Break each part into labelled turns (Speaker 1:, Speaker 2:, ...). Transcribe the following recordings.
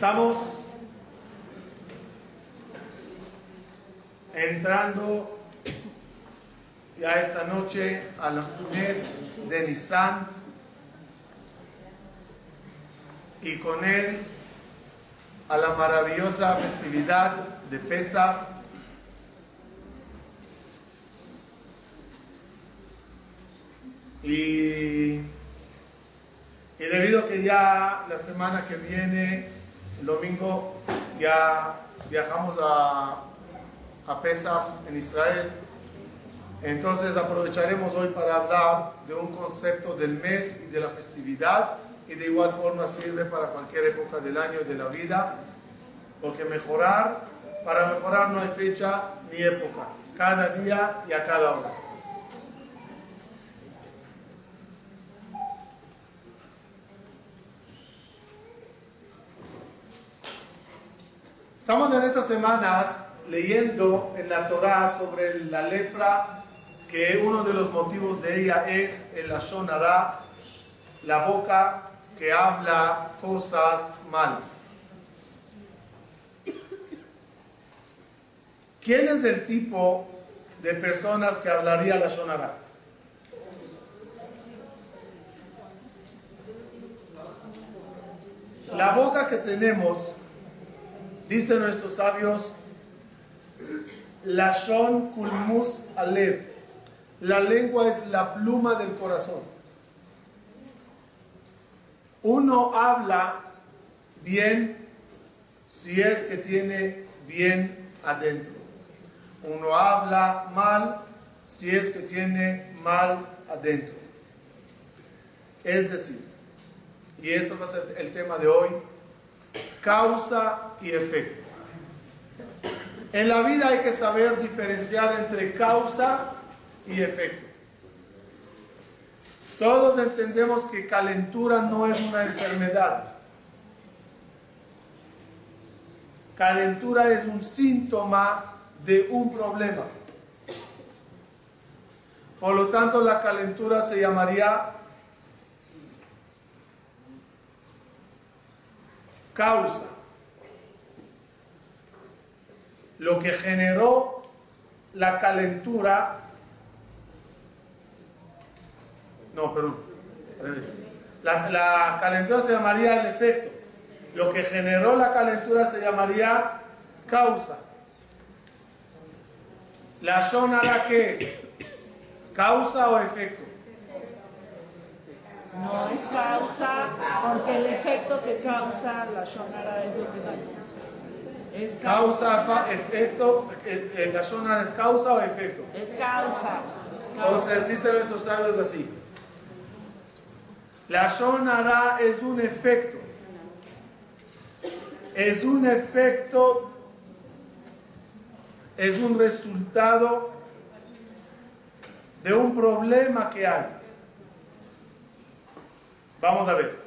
Speaker 1: Estamos entrando ya esta noche al mes de Nisan y con él a la maravillosa festividad de Pesach. Y, y debido a que ya la semana que viene, el domingo, ya viajamos a, a Pesach en Israel, entonces aprovecharemos hoy para hablar de un concepto del mes y de la festividad y de igual forma sirve para cualquier época del año y de la vida, porque mejorar, para mejorar no hay fecha ni época, cada día y a cada hora. Estamos en estas semanas leyendo en la Torah sobre la lepra, que uno de los motivos de ella es el Lashon la boca que habla cosas malas. ¿Quién es el tipo de personas que hablaría la Shonara? La boca que tenemos, dicen nuestros sabios, la Shon Kulmus Alev. La lengua es la pluma del corazón. Uno habla bien si es que tiene bien adentro. Uno habla mal si es que tiene mal adentro. Es decir, y eso va a ser el tema de hoy, causa y efecto. En la vida hay que saber diferenciar entre causa y efecto. Todos entendemos que calentura no es una enfermedad. Calentura es un síntoma de un problema. Por lo tanto, la calentura se llamaría causa. Lo que generó la calentura No, perdón. La, la, calentura se llamaría el efecto. Lo que generó la calentura se llamaría causa. ¿La shonara qué es? ¿Causa o efecto?
Speaker 2: No es causa, porque el efecto que causa la shonara es lo que daña.
Speaker 1: Es causa, efecto, eh, eh, ¿la shonara es causa o efecto?
Speaker 2: Es causa.
Speaker 1: Entonces dicen nuestros sabios así. La Shonara es un efecto. Es un efecto, es un resultado de un problema que hay. Vamos a ver.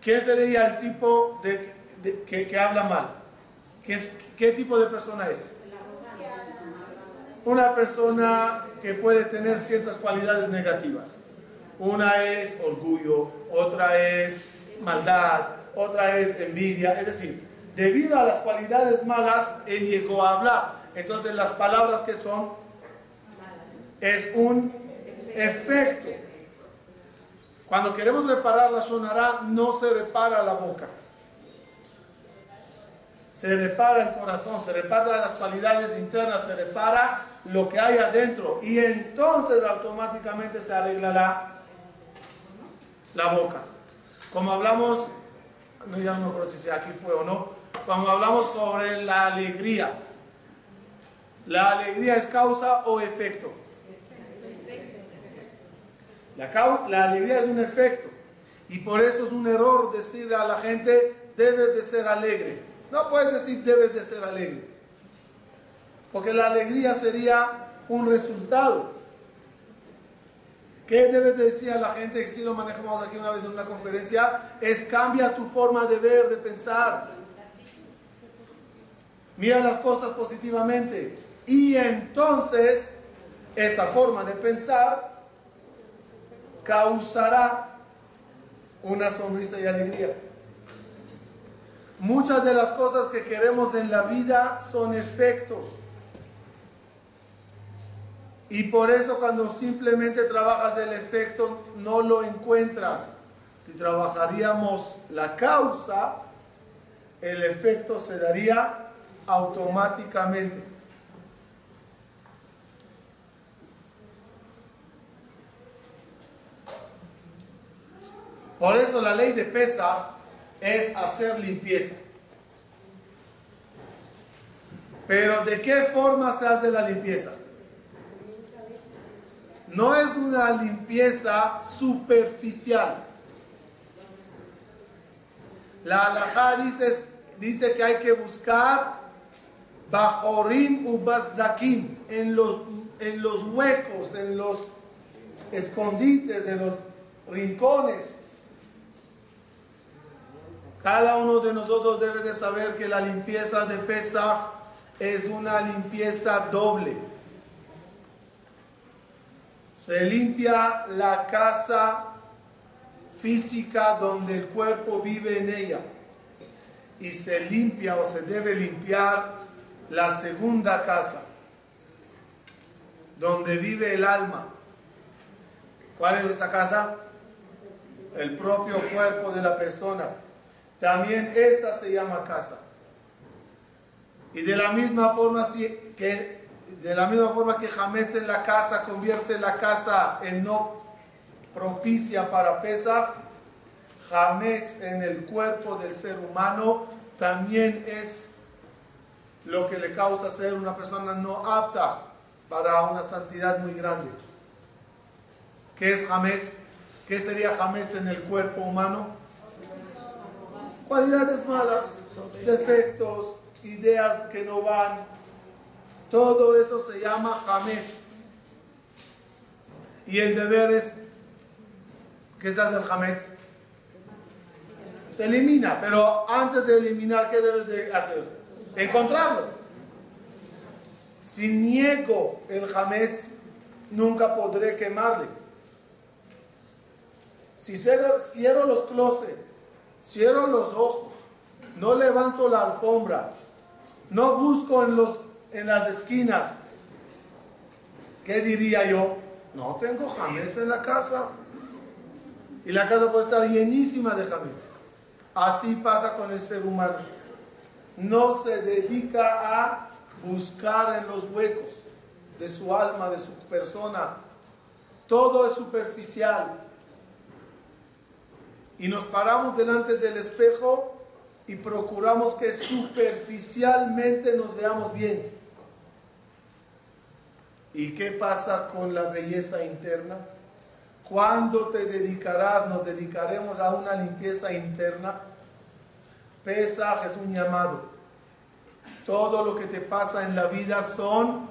Speaker 1: ¿Qué sería el tipo de, que, habla mal? ¿Qué, ¿Qué tipo de persona es? Una persona que puede tener ciertas cualidades negativas. Una es orgullo, otra es maldad, otra es envidia. Es decir, debido a las cualidades malas, él llegó a hablar. Entonces las palabras que son es un efecto. Cuando queremos reparar la sonará, no se repara la boca. Se repara el corazón, se repara las cualidades internas, se repara lo que hay adentro. Y entonces automáticamente se arreglará la boca. Como hablamos, no ya no sé si aquí fue o no, como hablamos sobre la alegría. ¿La alegría es causa o efecto? La, alegría es un efecto. Y por eso es un error decirle a la gente, debes de ser alegre. No puedes decir, debes de ser alegre. Porque la alegría sería un resultado. ¿Qué debes decir a la gente si lo manejamos aquí una vez en una conferencia? Es cambia tu forma de ver, de pensar. Mira las cosas positivamente. Y entonces esa forma de pensar causará una sonrisa y alegría. Muchas de las cosas que queremos en la vida son efectos. Y por eso cuando simplemente trabajas el efecto no lo encuentras. Si trabajaríamos la causa, el efecto se daría automáticamente. Por eso la ley de pesa es hacer limpieza. Pero ¿de qué forma se hace la limpieza? No es una limpieza superficial. La halajá dice, que hay que buscar bajorim u en los, en los huecos, en los escondites, en los rincones. Cada uno de nosotros debe de saber que la limpieza de Pesach es una limpieza doble. Se limpia la casa física donde el cuerpo vive en ella. Y se limpia o se debe limpiar la segunda casa, donde vive el alma. ¿Cuál es esa casa? El propio cuerpo de la persona. También esta se llama casa. Y de la misma forma que de la misma forma que Hametz en la casa convierte la casa en no propicia para Pesach, Hametz en el cuerpo del ser humano también es lo que le causa ser una persona no apta para una santidad muy grande. ¿Qué es Hametz? ¿Qué sería Hametz en el cuerpo humano? Cualidades malas, defectos, ideas que no van. Todo eso se llama Hametz. Y el deber es, ¿qué se hace el Hametz? Se elimina, pero antes de eliminar, ¿qué debes de hacer? Encontrarlo. Si niego el Hametz, nunca podré quemarle. Si cierro los closets cierro los ojos, no levanto la alfombra, no busco en, los, en las esquinas. ¿Qué diría yo? No tengo jamés en la casa. Y la casa puede estar llenísima de jamés. Así pasa con el ser humano. No se dedica a buscar en los huecos de su alma, de su persona. Todo es superficial y nos paramos delante del espejo y procuramos que superficialmente nos veamos bien. ¿Y qué pasa con la belleza interna? ¿Cuándo te dedicarás, nos dedicaremos a una limpieza interna? Pesaj es un llamado. Todo lo que te pasa en la vida son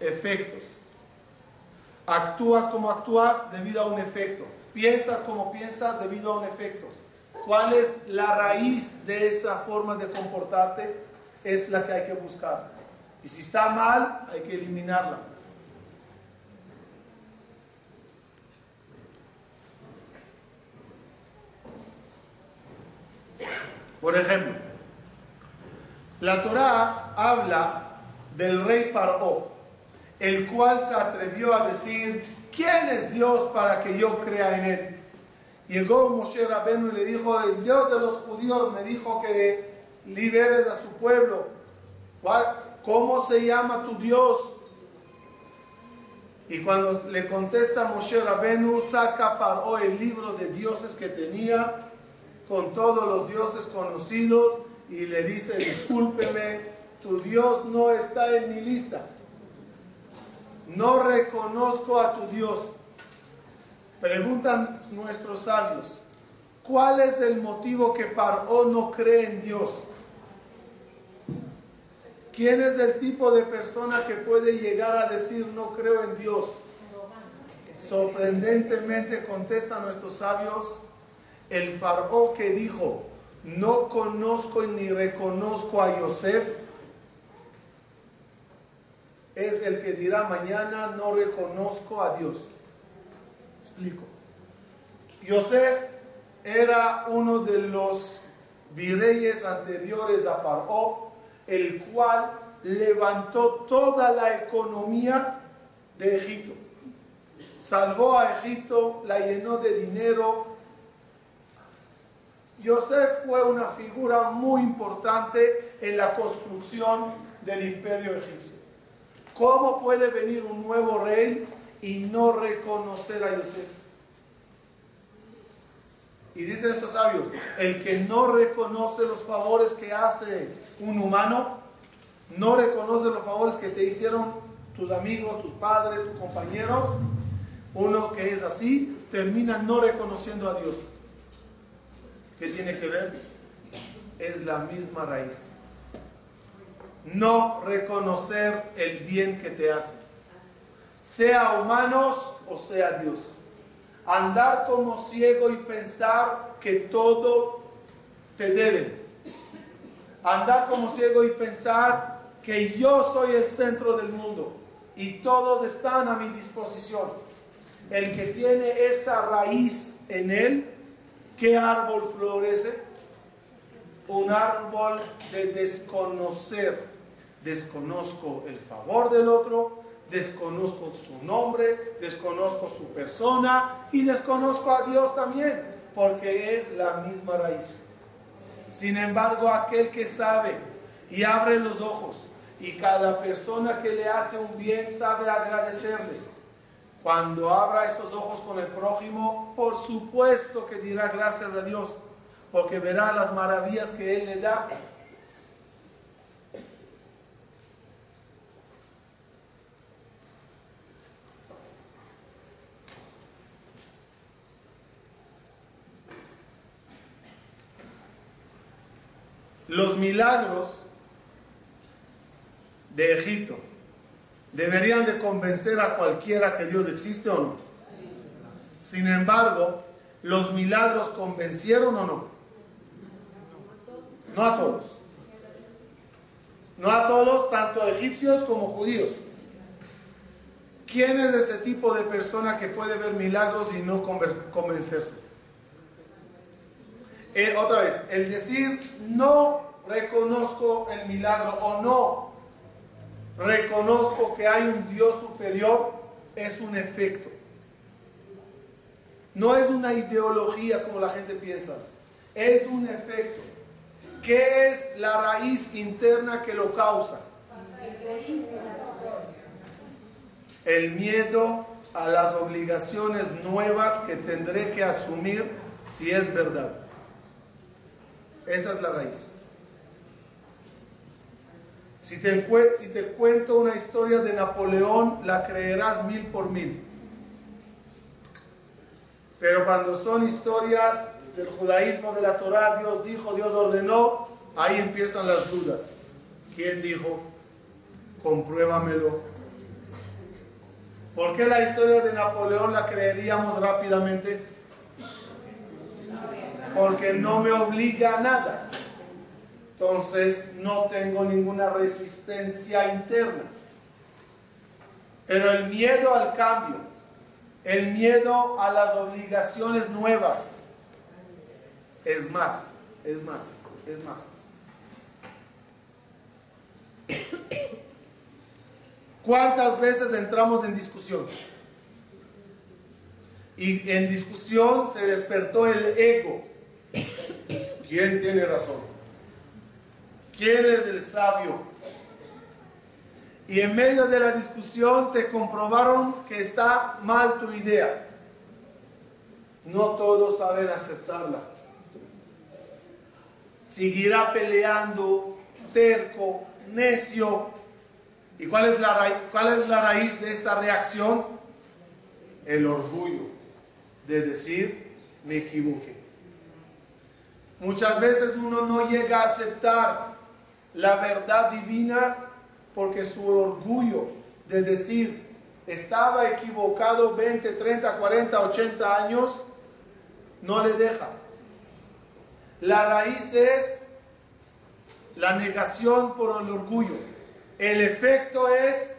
Speaker 1: efectos. Actúas como actúas debido a un efecto piensas como piensas debido a un efecto. ¿Cuál es la raíz de esa forma de comportarte? Es la que hay que buscar. Y si está mal, hay que eliminarla. Por ejemplo, la Torá habla del rey Paró, el cual se atrevió a decir, ¿quién es Dios para que yo crea en él? Llegó Moshe Rabenu y le dijo, el Dios de los judíos me dijo que liberes a su pueblo. ¿Cómo se llama tu Dios? Y cuando le contesta Moshe Rabenu, saca Paró el libro de dioses que tenía, con todos los dioses conocidos, y le dice, discúlpeme, tu Dios no está en mi lista no reconozco a tu Dios. Preguntan nuestros sabios, ¿cuál es el motivo que Paró no cree en Dios? ¿Quién es el tipo de persona que puede llegar a decir no creo en Dios? Sorprendentemente contestan nuestros sabios, el Paró que dijo, no conozco ni reconozco a Yosef, es el que dirá mañana no reconozco a Dios. Explico. Yosef era uno de los virreyes anteriores a Paró, el cual levantó toda la economía de Egipto. Salvó a Egipto, la llenó de dinero. Yosef fue una figura muy importante en la construcción del imperio egipcio. ¿Cómo puede venir un nuevo rey y no reconocer a Yosef? Y dicen estos sabios, el que no reconoce los favores que hace un humano, no reconoce los favores que te hicieron tus amigos, tus padres, tus compañeros, uno que es así termina no reconociendo a Dios. ¿Qué tiene que ver? Es la misma raíz. No reconocer el bien que te hace. Sea humanos o sea Dios. Andar como ciego y pensar que todo te deben. Andar como ciego y pensar que yo soy el centro del mundo y todos están a mi disposición. El que tiene esa raíz en él, ¿qué árbol florece? Un árbol de desconocer. Desconozco el favor del otro, desconozco su nombre, desconozco su persona y desconozco a Dios también, porque es la misma raíz. Sin embargo, aquel que sabe y abre los ojos y cada persona que le hace un bien sabe agradecerle. Cuando abra esos ojos con el prójimo, por supuesto que dirá gracias a Dios, porque verá las maravillas que Él le da. Los milagros de Egipto deberían de convencer a cualquiera que Dios existe o no. Sin embargo, ¿los milagros convencieron o no? No a todos. No a todos, tanto egipcios como judíos. ¿Quién es ese tipo de persona que puede ver milagros y no convencerse? Eh, otra vez, el decir no reconozco el milagro o no reconozco que hay un Dios superior, es un efecto. No es una ideología como la gente piensa, es un efecto. ¿Qué es la raíz interna que lo causa? El miedo a las obligaciones nuevas que tendré que asumir si es verdad. Esa es la raíz. Si te, cuento una historia de Napoleón, la creerás mil por mil. Pero cuando son historias del judaísmo, de la Torah, Dios dijo, Dios ordenó, ahí empiezan las dudas. ¿Quién dijo? Compruébamelo. ¿Por qué la historia de Napoleón la creeríamos rápidamente? Porque no me obliga a nada entonces no tengo ninguna resistencia interna. Pero el miedo al cambio, el miedo a las obligaciones nuevas, es más, es más, es más. ¿Cuántas veces entramos en discusión? Y en discusión se despertó el ego. ¿Quién tiene razón? ¿Quién es el sabio? Y en medio de la discusión te comprobaron que está mal tu idea. No todos saben aceptarla. Seguirá peleando, terco, necio. ¿Y cuál cuál es la raíz de esta reacción? El orgullo de decir, me equivoqué. Muchas veces uno no llega a aceptar la verdad divina porque su orgullo de decir estaba equivocado 20, 30, 40, 80 años no le deja. La raíz es la negación por el orgullo. El efecto es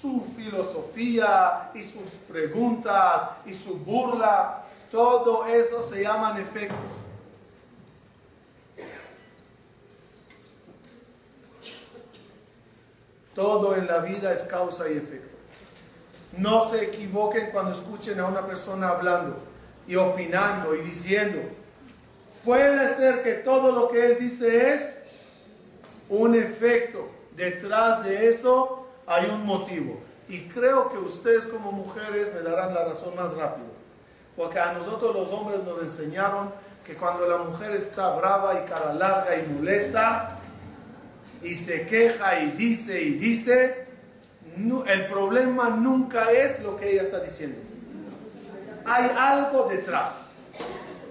Speaker 1: su filosofía y sus preguntas y su burla. Todo eso se llaman efectos. Todo en la vida es causa y efecto. No se equivoquen cuando escuchen a una persona hablando y opinando y diciendo. Puede ser que todo lo que él dice es un efecto. Detrás de eso hay un motivo. Y creo que ustedes como mujeres me darán la razón más rápido. Porque a nosotros los hombres nos enseñaron que cuando la mujer está brava y cara larga y molesta y se queja y dice y dice, el problema nunca es lo que ella está diciendo. Hay algo detrás.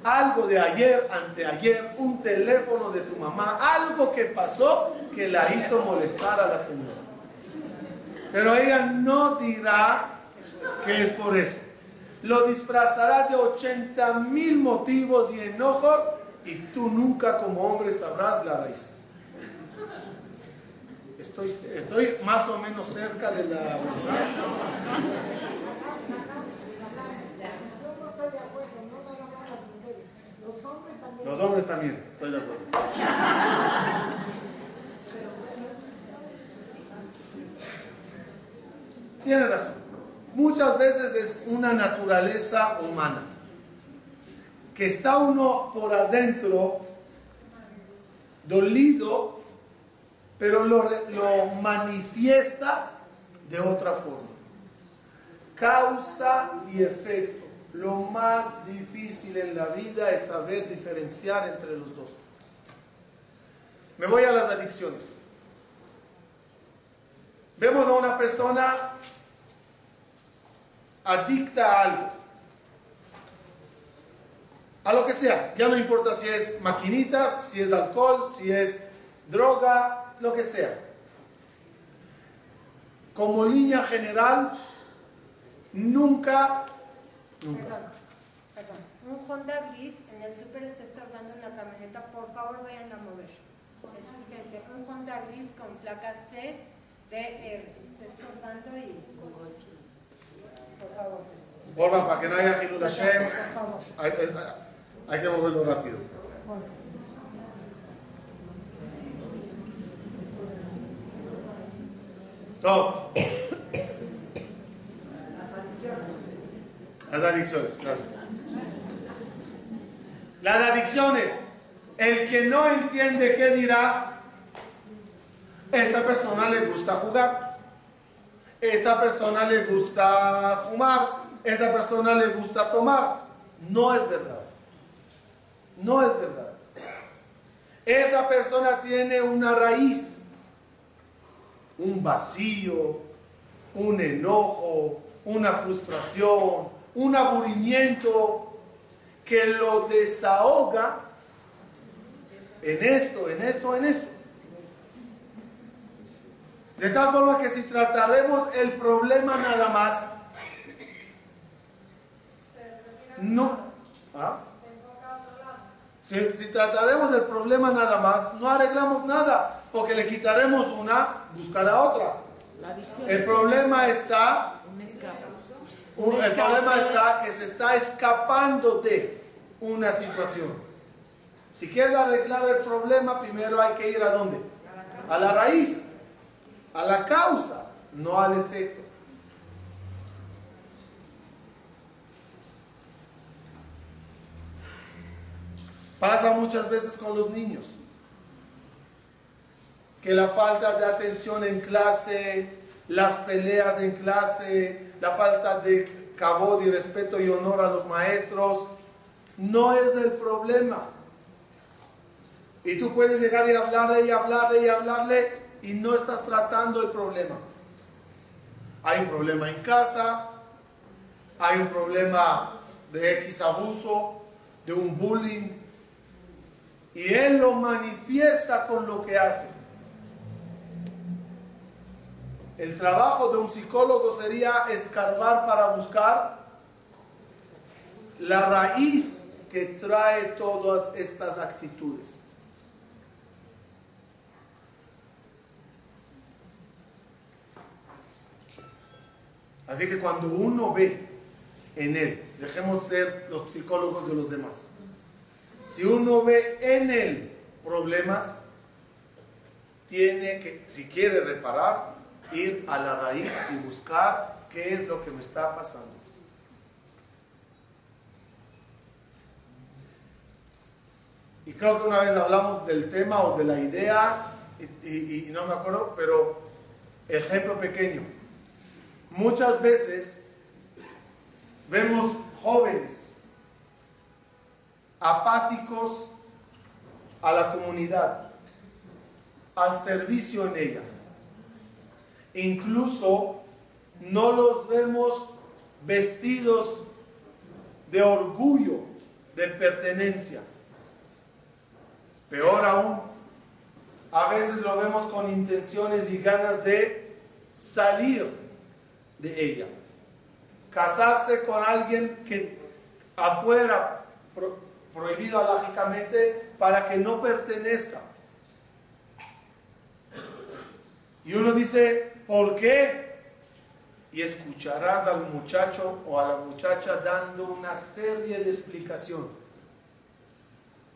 Speaker 1: Algo de ayer, anteayer, un teléfono de tu mamá, algo que pasó que la hizo molestar a la señora. Pero ella no dirá que es por eso. Lo disfrazará de 80 mil motivos y enojos y tú nunca como hombre sabrás la raíz. Estoy, estoy más o menos cerca de la Los hombres también, estoy de acuerdo. Tiene razón. Muchas veces es una naturaleza humana. Que está uno por adentro dolido pero lo, manifiesta de otra forma. Causa y efecto. Lo más difícil en la vida es saber diferenciar entre los dos. Me voy a las adicciones. Vemos a una persona adicta a algo. A lo que sea. Ya no importa si es maquinitas, si es alcohol, si es droga, lo que sea. Como línea general, nunca...
Speaker 3: Perdón, perdón. Un Honda gris en el súper está estorbando una camioneta, por favor vayan a mover. Es urgente. Un Honda gris con placa C DR está estorbando y... Por favor.
Speaker 1: Borra, para que no haya Hilul Hashem, hay, hay, hay que moverlo rápido. No. Las adicciones, gracias. Las adicciones. El que no entiende qué dirá, esta persona le gusta jugar, esta persona le gusta fumar, esta persona le gusta tomar. No es verdad. No es verdad. Esa persona tiene una raíz un vacío, un enojo, una frustración, un aburrimiento que lo desahoga en esto, en esto, en esto. De tal forma que si trataremos el problema nada más, no. ¿ah? Si, si trataremos el problema nada más, no arreglamos nada porque le quitaremos una, buscará otra. El problema está, el problema está que se está escapando de una situación. Si quieres arreglar el problema, primero hay que ir a dónde? A la raíz, a la causa, no al efecto. Pasa muchas veces con los niños que la falta de atención en clase, las peleas en clase, la falta de cabod y respeto y honor a los maestros, no es el problema. Y tú puedes llegar y hablarle y hablarle y hablarle y no estás tratando el problema. Hay un problema en casa, hay un problema de X abuso, de un bullying, y él lo manifiesta con lo que hace. El trabajo de un psicólogo sería escarbar para buscar la raíz que trae todas estas actitudes. Así que cuando uno ve en él, dejemos ser los psicólogos de los demás, si uno ve en él problemas, tiene que, si quiere reparar, ir a la raíz y buscar qué es lo que me está pasando. Y creo que una vez hablamos del tema o de la idea, y, no me acuerdo, pero ejemplo pequeño. Muchas veces vemos jóvenes apáticos a la comunidad, al servicio en ella. Incluso no los vemos vestidos de orgullo, de pertenencia. Peor aún, a veces lo vemos con intenciones y ganas de salir de ella. Casarse con alguien que afuera, prohibido lógicamente, para que no pertenezca. Y uno dice, ¿por qué? Y escucharás al muchacho o a la muchacha dando una serie de explicaciones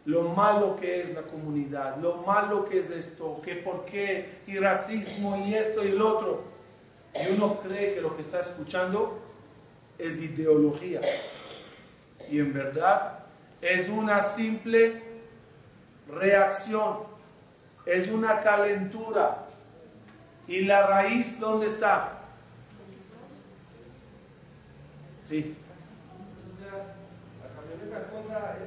Speaker 1: lo malo que es la comunidad, lo malo que es esto, que por qué, y racismo, y esto y el otro. Y uno cree que lo que está escuchando es ideología. Y en verdad es una simple reacción, es una calentura. ¿Y la raíz dónde está? Sí. la camioneta contra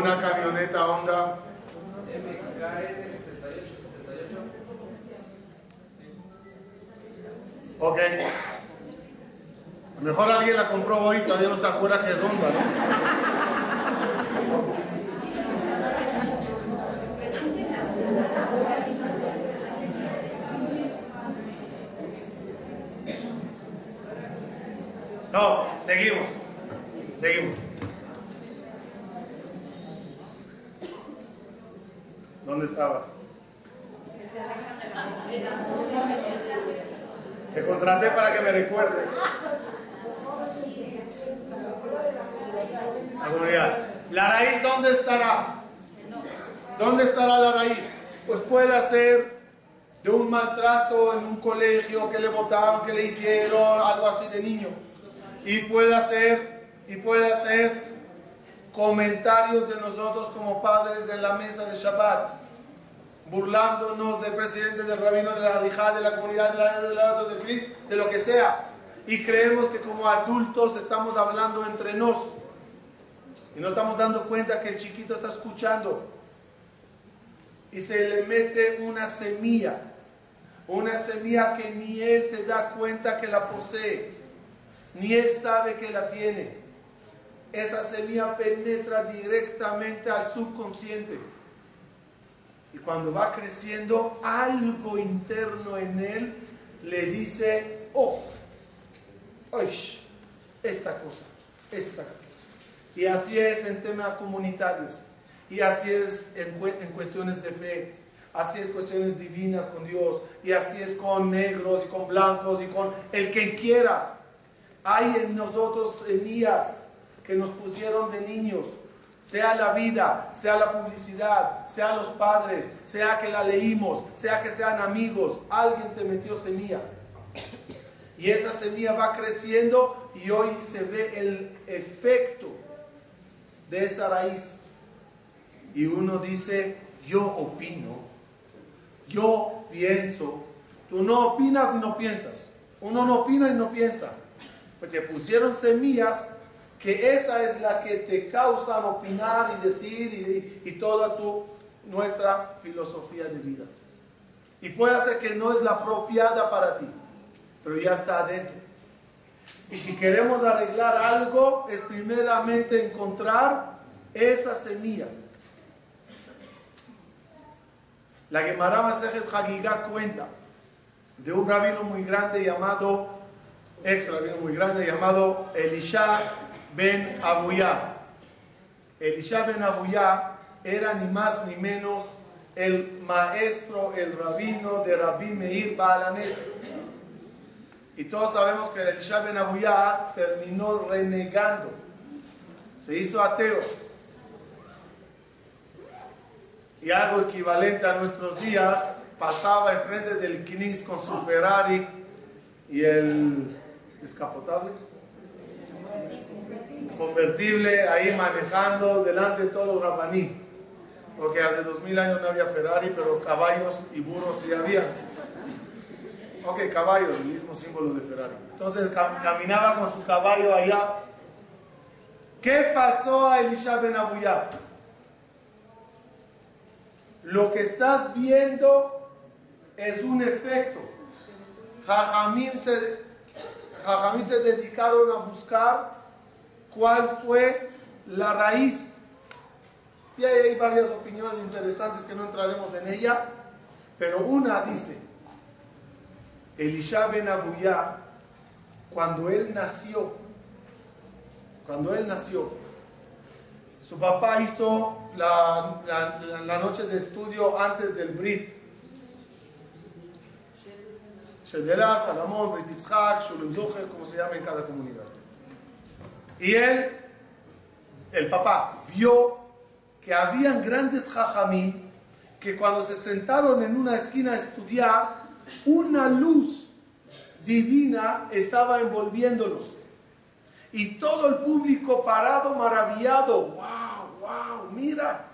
Speaker 1: una camioneta Honda. Ok. Mejor alguien la compró hoy y todavía no se acuerda que es Honda, ¿no? No, seguimos. Seguimos. ¿Dónde estaba? Te contraté para que me recuerdes. La comunidad. ¿La raíz dónde estará? ¿Dónde estará la raíz? Pues puede ser de un maltrato en un colegio que le votaron, que le hicieron, algo así de niño y puede hacer y puede hacer comentarios de nosotros como padres en la mesa de Shabbat, burlándonos del presidente, del rabino, de la rija, de la comunidad, de, la, de, de lo que sea. Y creemos que como adultos estamos hablando entre nos. Y no estamos dando cuenta que el chiquito está escuchando. Y se le mete una semilla. Una semilla que ni él se da cuenta que la posee ni él sabe que la tiene. Esa semilla penetra directamente al subconsciente. Y cuando va creciendo, algo interno en él le dice, oh, esta cosa, esta cosa. Y así es en temas comunitarios. Y así es en, en cuestiones de fe. Así es cuestiones divinas con Dios. Y así es con negros y con blancos y con el que quieras. Hay en nosotros semillas que nos pusieron de niños, sea la vida, sea la publicidad, sea los padres, sea que la leímos, sea que sean amigos, alguien te metió semilla. Y esa semilla va creciendo y hoy se ve el efecto de esa raíz. Y uno dice, yo opino, yo pienso. Tú no opinas ni no piensas. Uno no opina y no piensa te pusieron semillas que esa es la que te causan opinar y decir y, toda tu, nuestra filosofía de vida. Y puede ser que no es la apropiada para ti, pero ya está adentro. Y si queremos arreglar algo, es primeramente encontrar esa semilla. La Gemara Masejet Hagigah cuenta de un rabino muy grande llamado ex rabino muy grande llamado Elisha ben Abuyá. Elisha ben Abuyá era ni más ni menos el maestro, el rabino de Rabbi Meir Baalanes. Y todos sabemos que Elisha ben Abuyá terminó renegando. Se hizo ateo. Y algo equivalente a nuestros días, pasaba enfrente del Knis con su Ferrari y el descapotable convertible ahí manejando delante de todos los rabaní. Porque hace dos mil años no había Ferrari, pero caballos y burros sí había. Ok, caballos, el mismo símbolo de Ferrari. Entonces caminaba con su caballo allá. ¿Qué pasó a Elisha Ben Abuyá? Lo que estás viendo es un efecto. Jajamín se, se dedicaron a buscar cuál fue la raíz. Y hay varias opiniones interesantes que no entraremos en ella, pero una dice, Elisha ben Abuyá, cuando él nació, cuando él nació, su papá hizo la, la, noche de estudio antes del Brit. Shederach, Talamón, Brit Yitzhak, como se llama en cada comunidad. Y él, el papá, vio que habían grandes jajamín que cuando se sentaron en una esquina a estudiar, una luz divina estaba envolviéndolos. Y todo el público parado, maravillado, wow, wow, mira.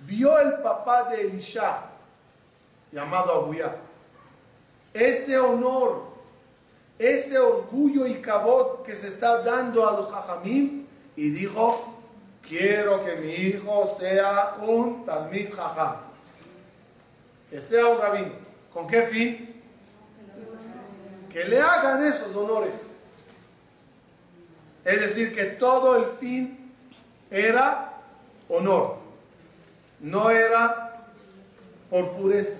Speaker 1: Vio el papá de Elisha, llamado Abuyá. Ese honor ese orgullo y cabot que se está dando a los jajamim y dijo, quiero que mi hijo sea un talmid jajam, que sea un rabín. ¿Con qué fin? Que le hagan esos honores. Es decir, que todo el fin era honor, no era por pureza.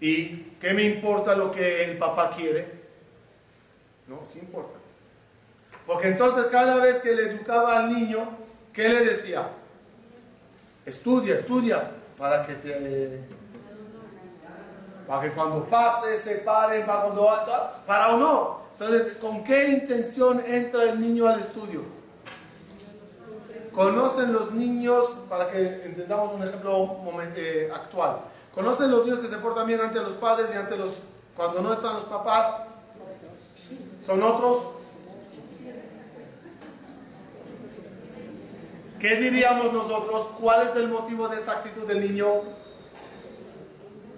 Speaker 1: ¿Y qué me importa lo que el papá quiere? No, sí importa. Porque entonces cada vez que le educaba al niño, ¿qué le decía? Estudia, estudia, para que te... Para que cuando pase se pare, para. Para o no. Entonces, ¿con qué intención entra el niño al estudio? Conocen los niños, para que entendamos un ejemplo eh, actual ¿Conocen los niños que se portan bien ante los padres y ante los cuando no están los papás? ¿Son otros? ¿Qué diríamos nosotros? ¿Cuál es el motivo de esta actitud del niño?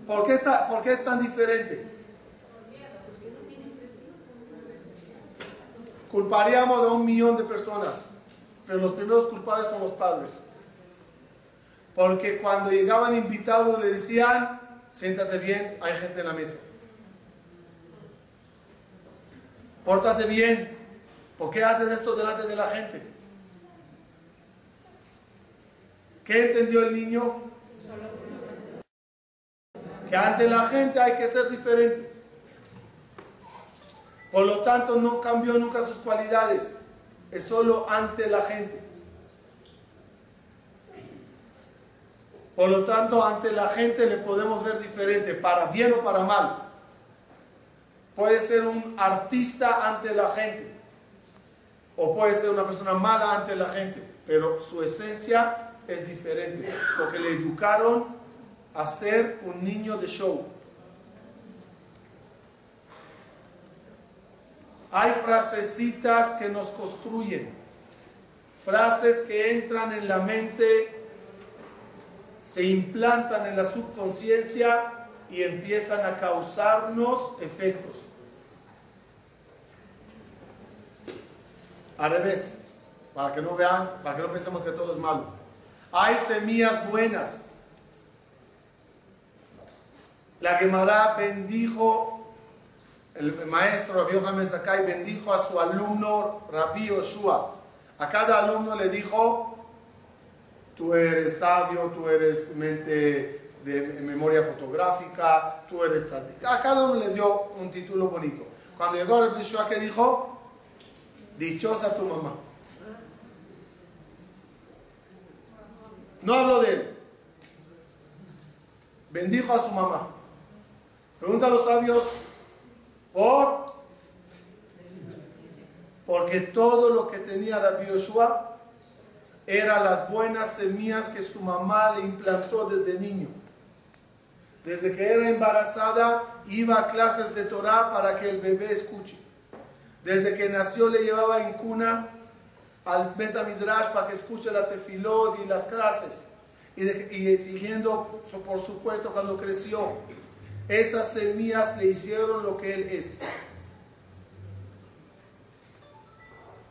Speaker 1: ¿Por qué, está, ¿Por qué es tan diferente? Culparíamos a un millón de personas, pero los primeros culpables son los padres. Porque cuando llegaban invitados le decían, siéntate bien, hay gente en la mesa. Pórtate bien, ¿por qué haces esto delante de la gente? ¿Qué entendió el niño? Que ante la gente hay que ser diferente. Por lo tanto, no cambió nunca sus cualidades. Es solo ante la gente. Por lo tanto, ante la gente le podemos ver diferente, para bien o para mal. Puede ser un artista ante la gente, o puede ser una persona mala ante la gente, pero su esencia es diferente, porque le educaron a ser un niño de show. Hay frasecitas que nos construyen, frases que entran en la mente se implantan en la subconsciencia y empiezan a causarnos efectos. Al revés, para que no vean, para que no pensemos que todo es malo. Hay semillas buenas. La Gemara bendijo, el maestro Rabbi Yohanan Sakai bendijo a su alumno Rabbi Yoshua. A cada alumno le dijo, tú eres sabio, tú eres mente de memoria fotográfica, tú eres tzadik. A cada uno le dio un título bonito. Cuando llegó el Yeshua, ¿qué dijo? Dichosa tu mamá. No habló de él. Bendijo a su mamá. Pregunta a los sabios, ¿Por? Porque todo lo que tenía Rabbi Yoshua eran las buenas semillas que su mamá le implantó desde niño. Desde que era embarazada, iba a clases de Torah para que el bebé escuche. Desde que nació le llevaba en cuna al Midrash para que escuche la tefilot y las clases. Y, siguiendo, por supuesto, cuando creció, esas semillas le hicieron lo que él es.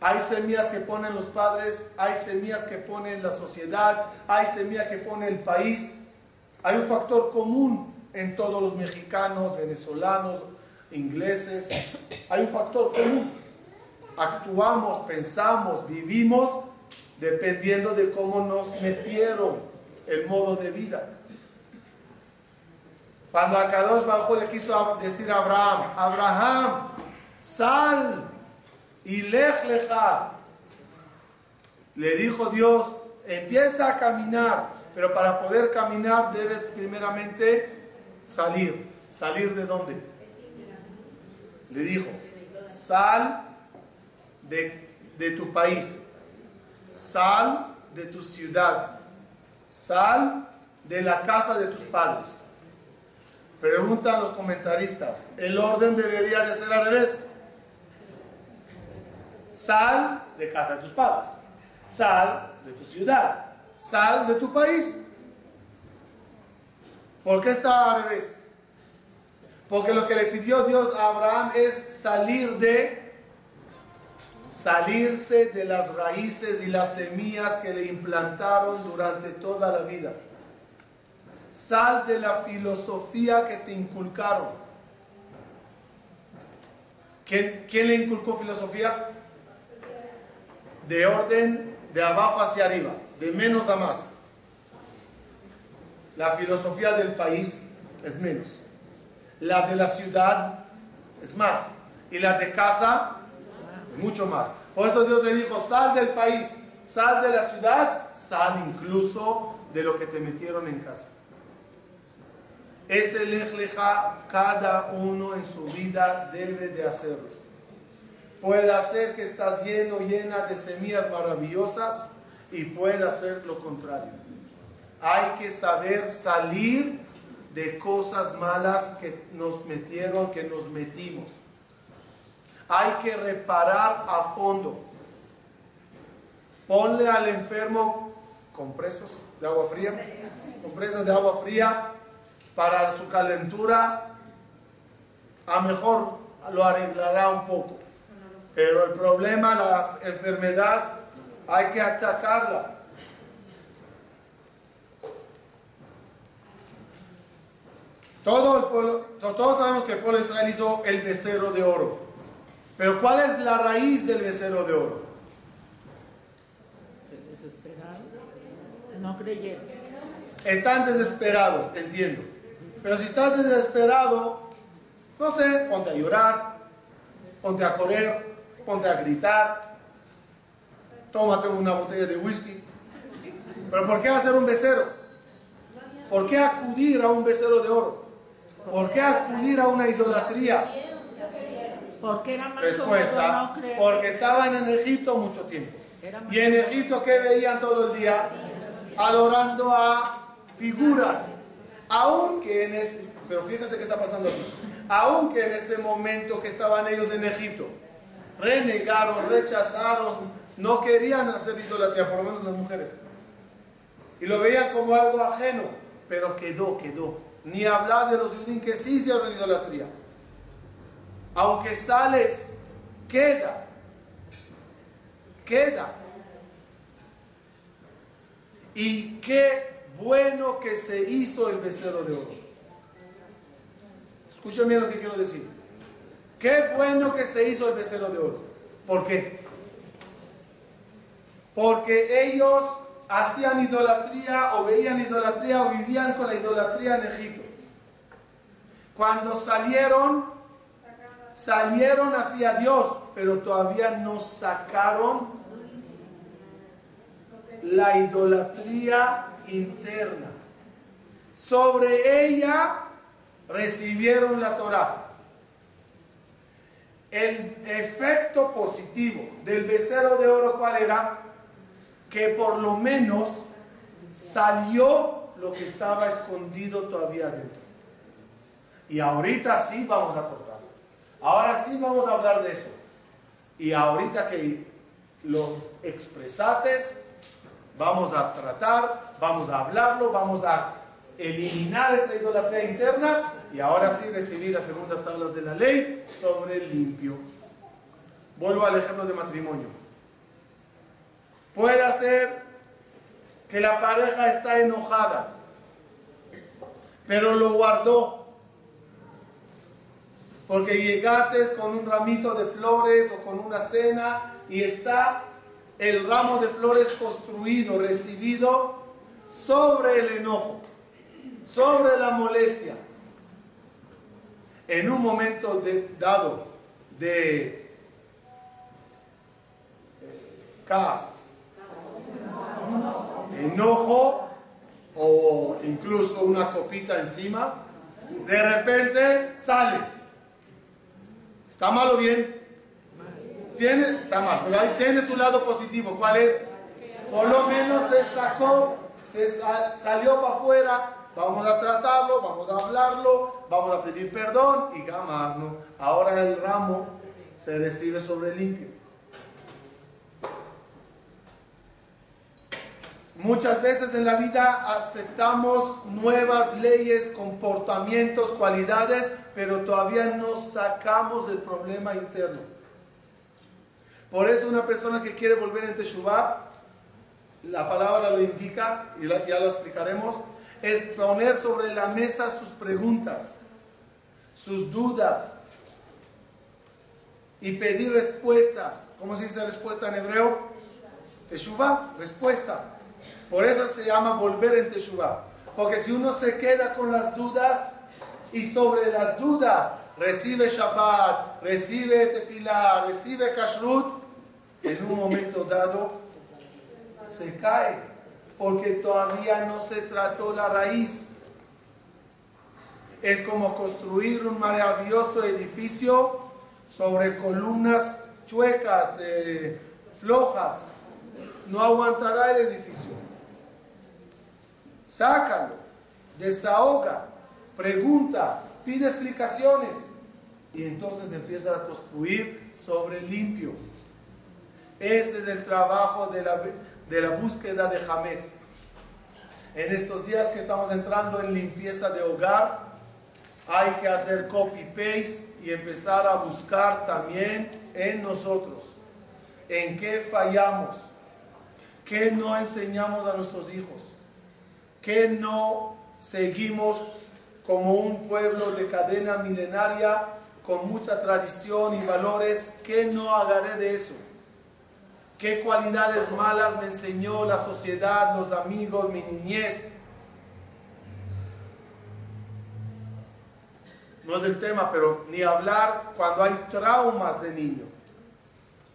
Speaker 1: Hay semillas que ponen los padres, hay semillas que ponen la sociedad, hay semillas que pone el país. Hay un factor común en todos los mexicanos, venezolanos, ingleses. Hay un factor común. Actuamos, pensamos, vivimos dependiendo de cómo nos metieron el modo de vida. Cuando a Kadosh Bajo le quiso decir a Abraham, Abraham, sal y lej. Le dijo Dios, empieza a caminar, pero para poder caminar debes primeramente salir. ¿Salir de dónde? Le dijo, sal de, de tu país, sal de tu ciudad, sal de la casa de tus padres. Preguntan los comentaristas, ¿el orden debería de ser al revés? Sal de casa de tus padres, sal de tu ciudad, sal de tu país. ¿Por qué está al revés? Porque lo que le pidió Dios a Abraham es salir de, salirse de las raíces y las semillas que le implantaron durante toda la vida. Sal de la filosofía que te inculcaron. ¿Quién, quién le inculcó filosofía? De orden de abajo hacia arriba, de menos a más. La filosofía del país es menos. La de la ciudad es más. Y la de casa, mucho más. Por eso Dios le dijo, sal del país, sal de la ciudad, sal incluso de lo que te metieron en casa. Ese lejleja cada uno en su vida debe de hacerlo. Puede hacer que estás lleno, llena de semillas maravillosas y puede hacer lo contrario. Hay que saber salir de cosas malas que nos metieron, que nos metimos. Hay que reparar a fondo. Ponle al enfermo compresos de agua fría, compresas de agua fría para su calentura. A mejor lo arreglará un poco. Pero el problema, la enfermedad, hay que atacarla. Todo el pueblo, todos sabemos que el pueblo de Israel hizo el becerro de oro. Pero ¿cuál es la raíz del becerro de oro?
Speaker 2: Se desesperaron, no creyeron.
Speaker 1: Están desesperados, entiendo. Pero si estás desesperado, no sé, ponte a llorar, ponte a correr, ponte a gritar, tómate una botella de whisky. Pero ¿por qué hacer un becerro? ¿Por qué acudir a un becerro de oro? ¿Por qué acudir a una idolatría?
Speaker 2: Porque era más
Speaker 1: Respuesta, porque estaban en Egipto mucho tiempo. Y en Egipto, ¿qué veían todo el día? Adorando a figuras. Aunque en ese, pero fíjense qué está pasando aquí. Aunque en ese momento que estaban ellos en Egipto, renegaron, rechazaron, no querían hacer idolatría, por lo menos las mujeres. Y lo veían como algo ajeno, pero quedó, quedó. Ni hablar de los judíos que sí hicieron idolatría. Aunque sales, queda. Queda. Y qué bueno que se hizo el becerro de oro. Escuchen bien lo que quiero decir. Qué bueno que se hizo el becerro de oro. ¿Por qué? Porque ellos hacían idolatría o veían idolatría o vivían con la idolatría en Egipto. Cuando salieron, salieron hacia Dios, pero todavía no sacaron la idolatría interna. Sobre ella recibieron la Torah. El efecto positivo del becerro de oro, ¿cuál era? Que por lo menos salió lo que estaba escondido todavía dentro. Y ahorita sí vamos a cortarlo. Ahora sí vamos a hablar de eso. Y ahorita que lo expresates, vamos a tratar, vamos a hablarlo, vamos a eliminar esa idolatría interna y ahora sí recibir las segundas tablas de la ley sobre el limpio. Vuelvo al ejemplo de matrimonio. Puede ser que la pareja está enojada, pero lo guardó. Porque llegaste con un ramito de flores o con una cena y está el ramo de flores construido, recibido sobre el enojo sobre la molestia. En un momento dado de eh, enojo o incluso una copita encima, de repente sale. ¿Está mal o bien? Tiene, está mal, pero ahí tiene su lado positivo. ¿Cuál es? Por lo menos se sacó, se salió para afuera Vamos a tratarlo, vamos a hablarlo, vamos a pedir perdón y gamarnos. Ahora el ramo se recibe sobre limpio. Muchas veces en la vida aceptamos nuevas leyes, comportamientos, cualidades, pero todavía no sacamos del problema interno. Por eso una persona que quiere volver en Teshuvah, la palabra lo indica y ya lo explicaremos, es poner sobre la mesa sus preguntas, sus dudas y pedir respuestas. ¿Cómo se dice respuesta en hebreo? Teshuvah, respuesta. Por eso se llama volver en Teshuvah. Porque si uno se queda con las dudas y sobre las dudas recibe Shabbat, recibe Tefillah, recibe Kashrut, en un momento dado se cae porque todavía no se trató la raíz. Es como construir un maravilloso edificio sobre columnas chuecas, eh, flojas. No aguantará el edificio. Sácalo, desahoga, pregunta, pide explicaciones y entonces empieza a construir sobre limpio. Ese es el trabajo de la, de la búsqueda de Hametz. En estos días que estamos entrando en limpieza de hogar, hay que hacer copy-paste y empezar a buscar también en nosotros en qué fallamos, qué no enseñamos a nuestros hijos, qué no seguimos como un pueblo de cadena milenaria con mucha tradición y valores, qué no agarré de eso. ¿Qué cualidades malas me enseñó la sociedad, los amigos, mi niñez? No es el tema, pero ni hablar cuando hay traumas de niño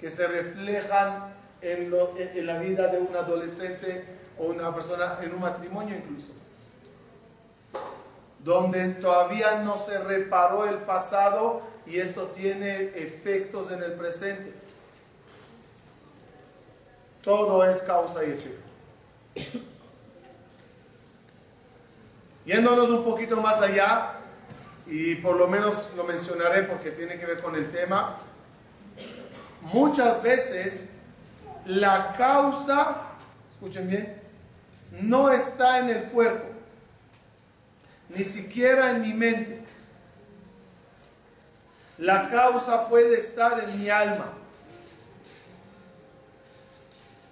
Speaker 1: que se reflejan en, en la vida de un adolescente o una persona en un matrimonio incluso donde todavía no se reparó el pasado y eso tiene efectos en el presente. Todo es causa y efecto. Yéndonos un poquito más allá, y por lo menos lo mencionaré porque tiene que ver con el tema, muchas veces la causa, escuchen bien, no está en el cuerpo, ni siquiera en mi mente. La causa puede estar en mi alma.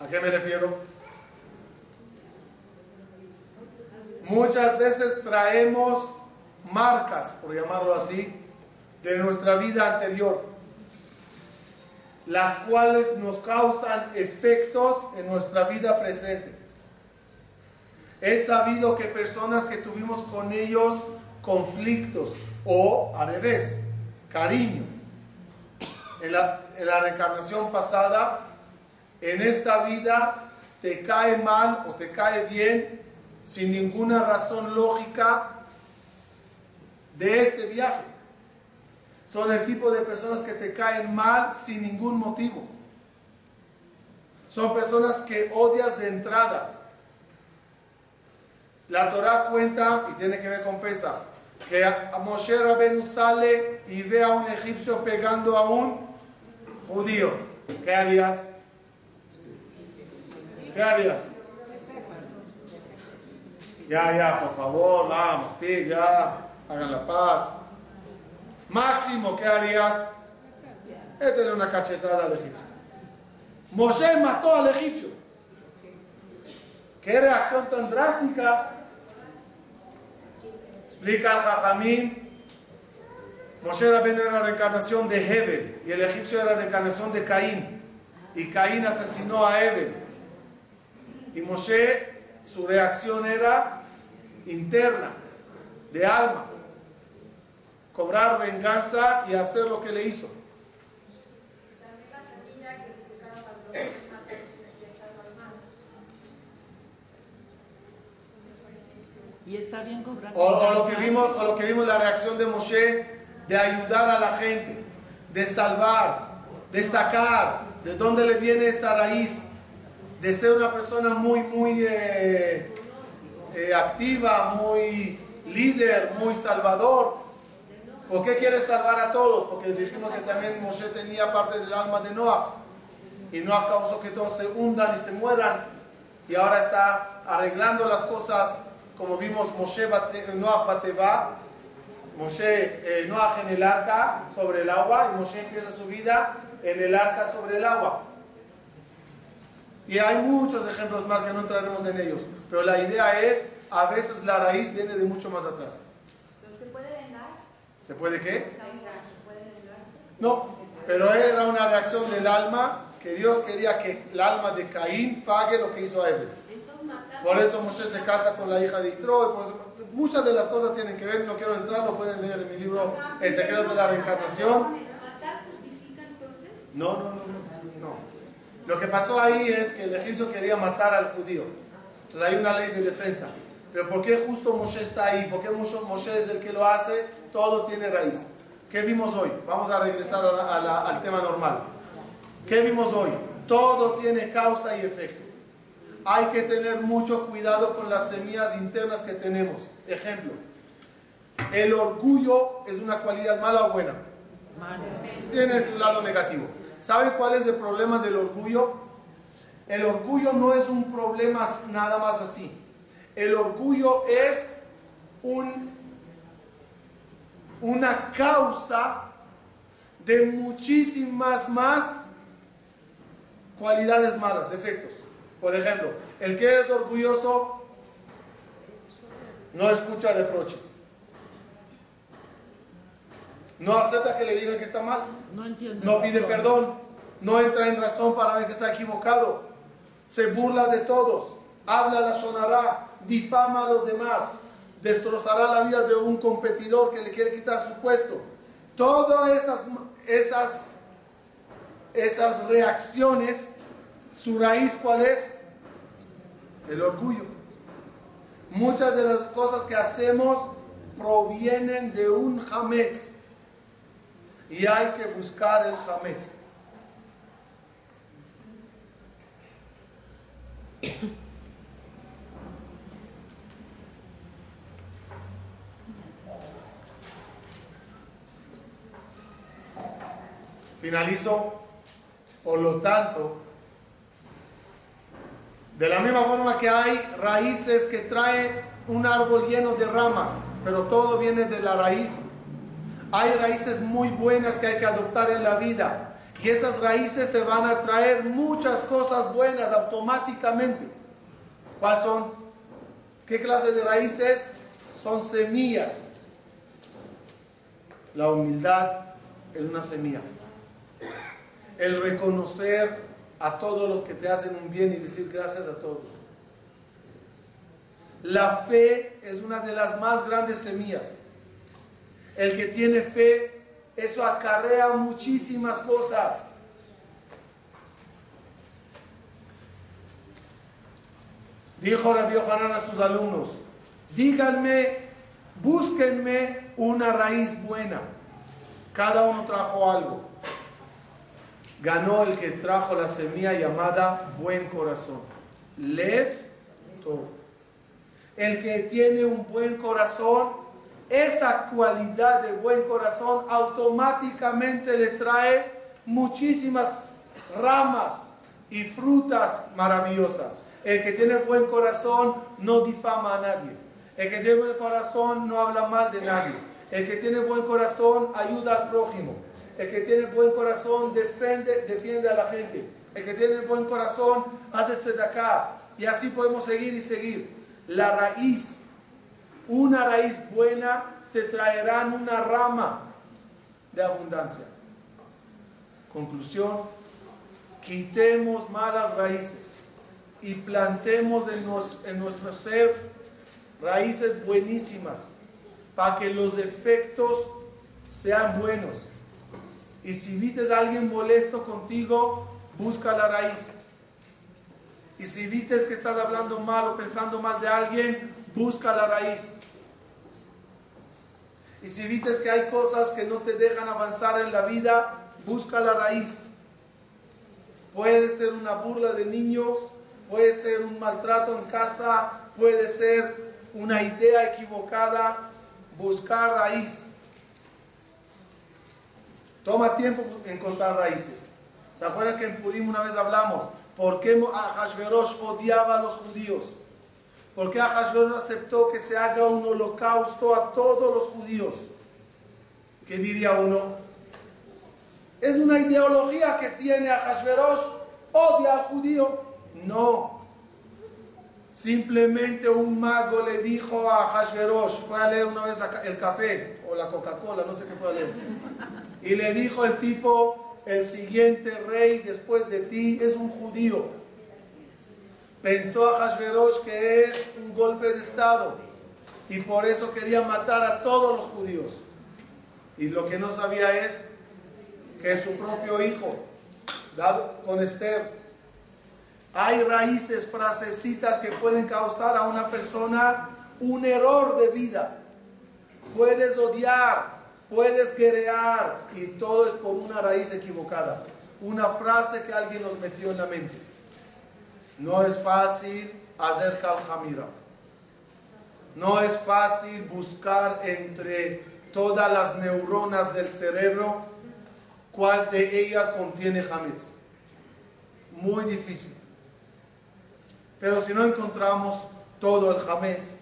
Speaker 1: ¿A qué me refiero? Muchas veces traemos marcas, por llamarlo así, de nuestra vida anterior, las cuales nos causan efectos en nuestra vida presente. He sabido que personas que tuvimos con ellos conflictos o al revés, cariño, en la, en la reencarnación pasada en esta vida te cae mal o te cae bien sin ninguna razón lógica de este viaje, son el tipo de personas que te caen mal sin ningún motivo. Son personas que odias de entrada. La Torah cuenta, y tiene que ver con Pesach, que Moshe Rabenu sale y ve a un egipcio pegando a un judío. ¿Qué harías? ¿Qué harías? Ya, ya, por favor, vamos, pig, ya, hagan la paz. Máximo, ¿qué harías? Étele una cachetada al egipcio. Moshe mató al egipcio. ¿Qué reacción tan drástica? Explica al Jajamín. Moshe era la reencarnación de Hebel y el egipcio era la reencarnación de Caín. Y Caín asesinó a Hebel. Y Moshe su reacción era interna, de alma, cobrar venganza y hacer lo que le hizo.
Speaker 2: Y está bien cobrar.
Speaker 1: O, lo que vimos, o lo que vimos la reacción de Moshe de ayudar a la gente, de salvar, de sacar, de dónde le viene esa raíz de ser una persona muy, muy eh, eh, activa, muy líder, muy salvador. ¿Por qué quiere salvar a todos? Porque dijimos que también Moshe tenía parte del alma de Noah. Y Noah causó que todos se hundan y se mueran. Y ahora está arreglando las cosas, como vimos Moshe Noah Bateva, Moshe eh, Noah en el arca sobre el agua y Moshe empieza su vida en el arca sobre el agua. Y hay muchos ejemplos más que no entraremos en ellos. Pero la idea es, a veces la raíz viene de mucho más atrás.
Speaker 4: ¿Se puede
Speaker 1: qué? No, pero era una reacción del alma que Dios quería que el alma de Caín pague lo que hizo a Evel. Por eso Moshe se casa con la hija de Itro. muchas de las cosas tienen que ver, no quiero entrar, lo pueden leer en mi libro El secreto de la reencarnación. No, no, no. no. Lo que pasó ahí es que el egipcio quería matar al judío. Entonces hay una ley de defensa. Pero ¿por qué justo Moshe está ahí? ¿Por qué Moshe es el que lo hace? Todo tiene raíz. ¿Qué vimos hoy? Vamos a regresar al tema normal. ¿Qué vimos hoy? Todo tiene causa y efecto. Hay que tener mucho cuidado con las semillas internas que tenemos. Ejemplo, el orgullo es una cualidad mala o buena. Tiene su lado negativo. ¿Sabe cuál es el problema del orgullo? El orgullo no es un problema nada más así. El orgullo es un, una causa de muchísimas más cualidades malas, defectos. Por ejemplo, el que es orgulloso no escucha reproche. No acepta que le digan que está mal. No pide perdón. No entra en razón para ver que está equivocado. Se burla de todos. Habla la sonará. Difama a los demás. Destrozará la vida de un competidor que le quiere quitar su puesto. Todas esas, esas, esas reacciones, su raíz cuál es? El orgullo. Muchas de las cosas que hacemos provienen de un hametz, y hay que buscar el Hametz. Finalizo. Por lo tanto, de la misma forma que hay raíces que traen un árbol lleno de ramas, pero todo viene de la raíz hay raíces muy buenas que hay que adoptar en la vida. Y esas raíces te van a traer muchas cosas buenas automáticamente. ¿Cuáles son? ¿Qué clase de raíces? Son semillas. La humildad es una semilla. El reconocer a todos los que te hacen un bien y decir gracias a todos. La fe es una de las más grandes semillas. El que tiene fe, eso acarrea muchísimas cosas. Dijo Rabbi Hanan a sus alumnos, díganme, búsquenme una raíz buena. Cada uno trajo algo. Ganó el que trajo la semilla llamada buen corazón. Lev. El que tiene un buen corazón, esa cualidad de buen corazón automáticamente le trae muchísimas ramas y frutas maravillosas. El que tiene buen corazón no difama a nadie. El que tiene buen corazón no habla mal de nadie. El que tiene buen corazón ayuda al prójimo. El que tiene buen corazón defiende, defiende a la gente. El que tiene buen corazón hace acá. Y así podemos seguir y seguir. La raíz, una raíz buena, te traerán una rama de abundancia. Conclusión, quitemos malas raíces y plantemos en, en nuestro ser raíces buenísimas para que los efectos sean buenos. Y si vistes a alguien molesto contigo, busca la raíz. Y si vistes que estás hablando mal o pensando mal de alguien, busca la raíz. Y si vistes que hay cosas que no te dejan avanzar en la vida, busca la raíz. Puede ser una burla de niños, puede ser un maltrato en casa, puede ser una idea equivocada, buscar raíz. Toma tiempo encontrar raíces. ¿Se acuerdan que en Purim una vez hablamos? ¿Por qué Ahashverosh odiaba a los judíos? ¿Por qué Ahashverosh aceptó que se haga un holocausto a todos los judíos? ¿Qué diría uno? Es una ideología que tiene Ahashverosh, odia al judío. No. Simplemente un mago le dijo a Hashverosh, fue a leer una vez el café o la Coca-Cola, no sé qué fue a leer. Y le dijo el tipo, el siguiente rey después de ti es un judío. Pensó a Hashverosh que es un golpe de estado y por eso quería matar a todos los judíos. Y lo que no sabía es que su propio hijo, dado con Esther, hay raíces, frasecitas que pueden causar a una persona un error de vida. Puedes odiar, puedes guerrear y todo es por una raíz equivocada. Una frase que alguien nos metió en la mente. No es fácil hacer caljamira. No es fácil buscar entre todas las neuronas del cerebro cuál de ellas contiene hametz. Muy difícil. Pero si no encontramos todo el jamés,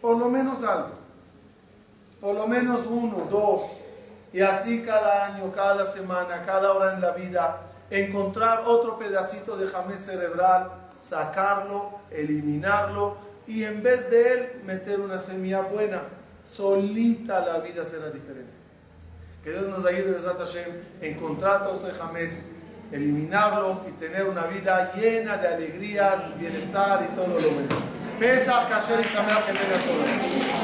Speaker 1: por lo menos algo, por lo menos uno, dos, y así cada año, cada semana, cada hora en la vida, encontrar otro pedacito de jamés cerebral, sacarlo, eliminarlo y en vez de él meter una semilla buena, solita la vida será diferente. Que Dios nos ayude, a encontrar todo ese jamés eliminarlo y tener una vida llena de alegrías, bienestar y todo lo bueno. Pesa, Kasher y que tenga todo.